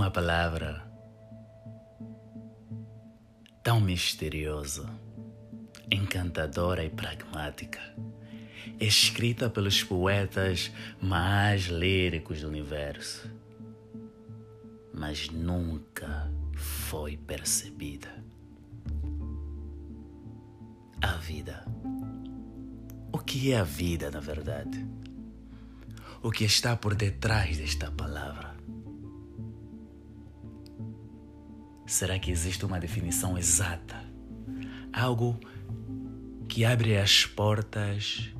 uma palavra tão misteriosa, encantadora e pragmática, escrita pelos poetas mais líricos do universo, mas nunca foi percebida. A vida. O que é a vida, na verdade? O que está por detrás desta palavra? Será que existe uma definição exata? Algo que abre as portas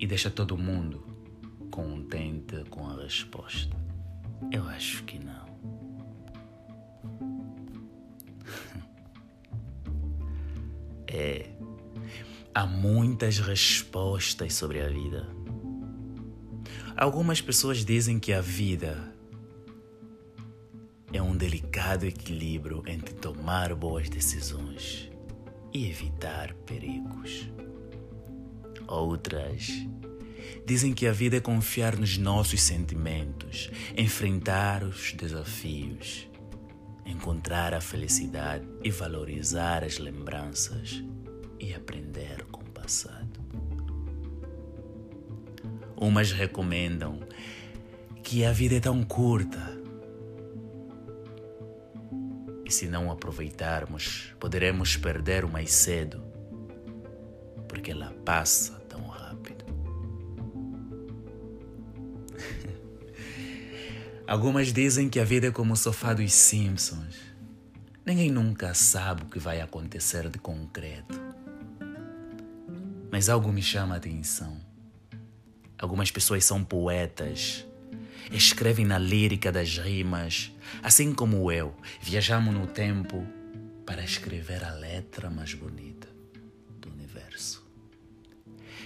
e deixa todo mundo contente com a resposta? Eu acho que não. É. Há muitas respostas sobre a vida. Algumas pessoas dizem que a vida é um delicado equilíbrio entre tomar boas decisões e evitar perigos. Outras dizem que a vida é confiar nos nossos sentimentos, enfrentar os desafios, encontrar a felicidade e valorizar as lembranças e aprender com o passado. Umas recomendam que a vida é tão curta e se não aproveitarmos, poderemos perder o mais cedo, porque ela passa tão rápido. Algumas dizem que a vida é como o sofá dos Simpsons. Ninguém nunca sabe o que vai acontecer de concreto. Mas algo me chama a atenção. Algumas pessoas são poetas escrevem na lírica das rimas, assim como eu, viajamos no tempo para escrever a letra mais bonita do universo.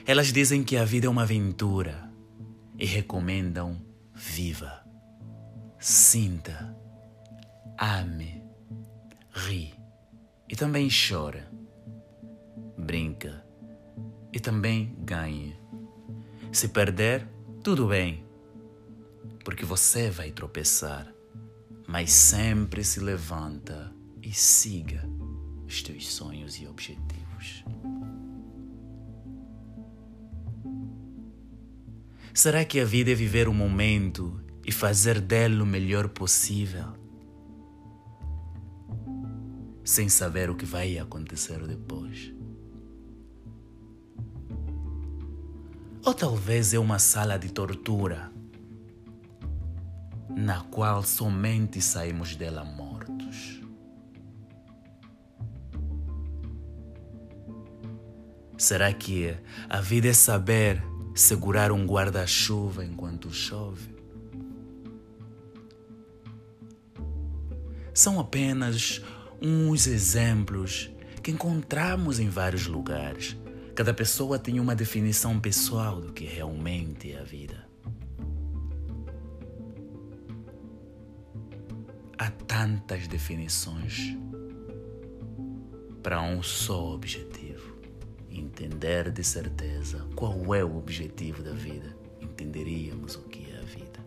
Elas dizem que a vida é uma aventura e recomendam viva, sinta, ame, ri e também chora, brinca e também ganhe. Se perder, tudo bem porque você vai tropeçar, mas sempre se levanta e siga os teus sonhos e objetivos. Será que a vida é viver o momento e fazer dele o melhor possível? Sem saber o que vai acontecer depois. Ou talvez é uma sala de tortura na qual somente saímos dela mortos. Será que a vida é saber segurar um guarda-chuva enquanto chove? São apenas uns exemplos que encontramos em vários lugares. Cada pessoa tem uma definição pessoal do que realmente é a vida. Há tantas definições para um só objetivo. Entender de certeza qual é o objetivo da vida, entenderíamos o que é a vida.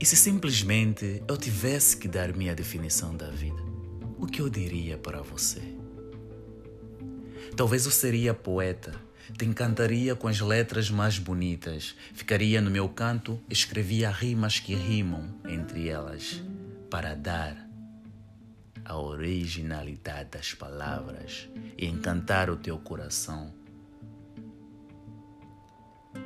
E se simplesmente eu tivesse que dar minha definição da vida, o que eu diria para você? Talvez eu seria poeta te encantaria com as letras mais bonitas. Ficaria no meu canto, escrevia rimas que rimam entre elas, para dar a originalidade das palavras e encantar o teu coração.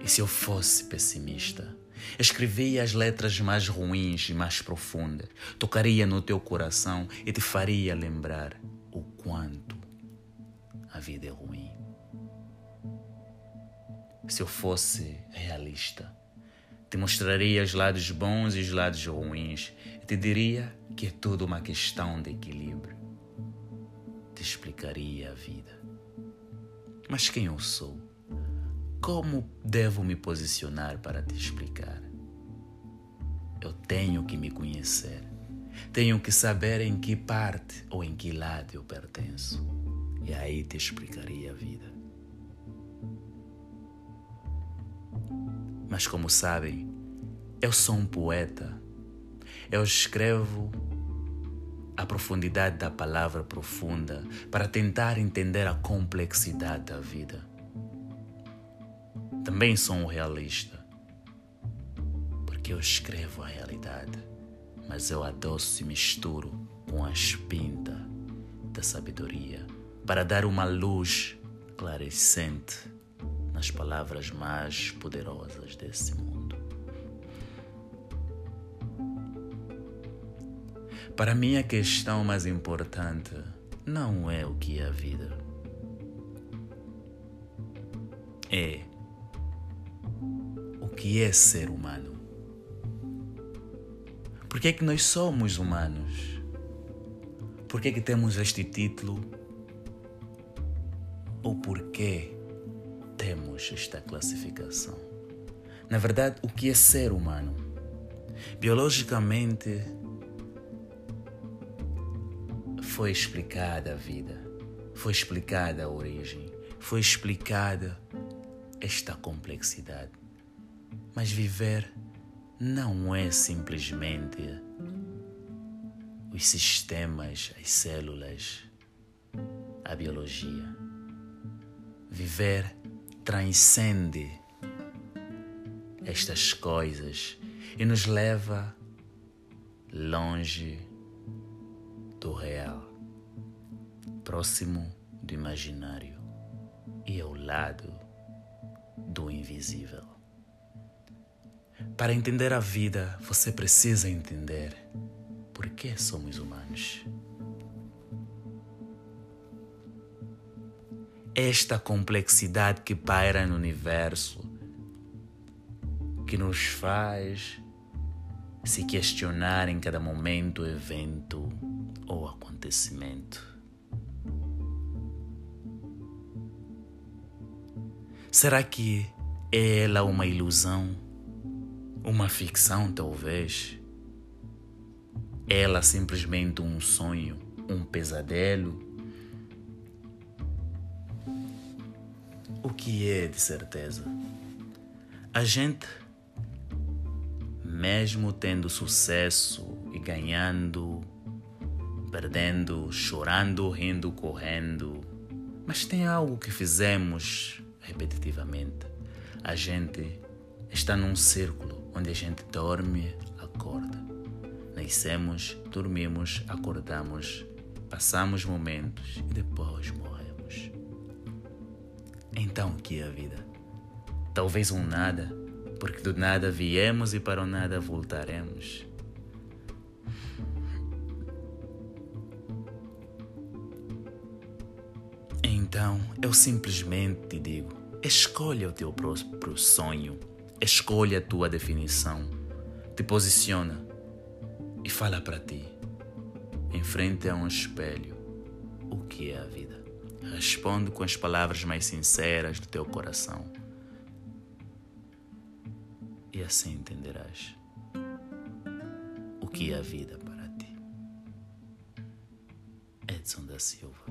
E se eu fosse pessimista, escrevia as letras mais ruins e mais profundas, tocaria no teu coração e te faria lembrar o quanto a vida é ruim. Se eu fosse realista, te mostraria os lados bons e os lados ruins te diria que é tudo uma questão de equilíbrio. Te explicaria a vida. Mas quem eu sou? Como devo me posicionar para te explicar? Eu tenho que me conhecer. Tenho que saber em que parte ou em que lado eu pertenço. E aí te explicaria a vida. Mas como sabem, eu sou um poeta. Eu escrevo a profundidade da palavra profunda para tentar entender a complexidade da vida. Também sou um realista, porque eu escrevo a realidade, mas eu adoço e misturo com a espinta da sabedoria para dar uma luz clarecente nas palavras mais poderosas desse mundo. Para mim, a questão mais importante não é o que é a vida. É o que é ser humano. Por que é que nós somos humanos? Por que é que temos este título? Ou por que esta classificação? Na verdade, o que é ser humano? Biologicamente, foi explicada a vida, foi explicada a origem, foi explicada esta complexidade. Mas viver não é simplesmente os sistemas, as células, a biologia. Viver transcende estas coisas e nos leva longe do real, próximo do imaginário e ao lado do invisível. Para entender a vida, você precisa entender por que somos humanos. Esta complexidade que paira no universo, que nos faz se questionar em cada momento, evento ou acontecimento. Será que é ela uma ilusão? Uma ficção, talvez? Ela simplesmente um sonho, um pesadelo? O que é de certeza? A gente mesmo tendo sucesso e ganhando, perdendo, chorando, rindo, correndo. Mas tem algo que fizemos repetitivamente. A gente está num círculo onde a gente dorme, acorda. Nascemos, dormimos, acordamos, passamos momentos e depois morremos. Então, que é a vida? Talvez um nada porque do nada viemos e para o nada voltaremos. Então eu simplesmente te digo: escolha o teu próprio sonho, escolha a tua definição, te posiciona e fala para ti, em frente a um espelho, o que é a vida. Responde com as palavras mais sinceras do teu coração e assim entenderás o que é a vida para ti. Edson da Silva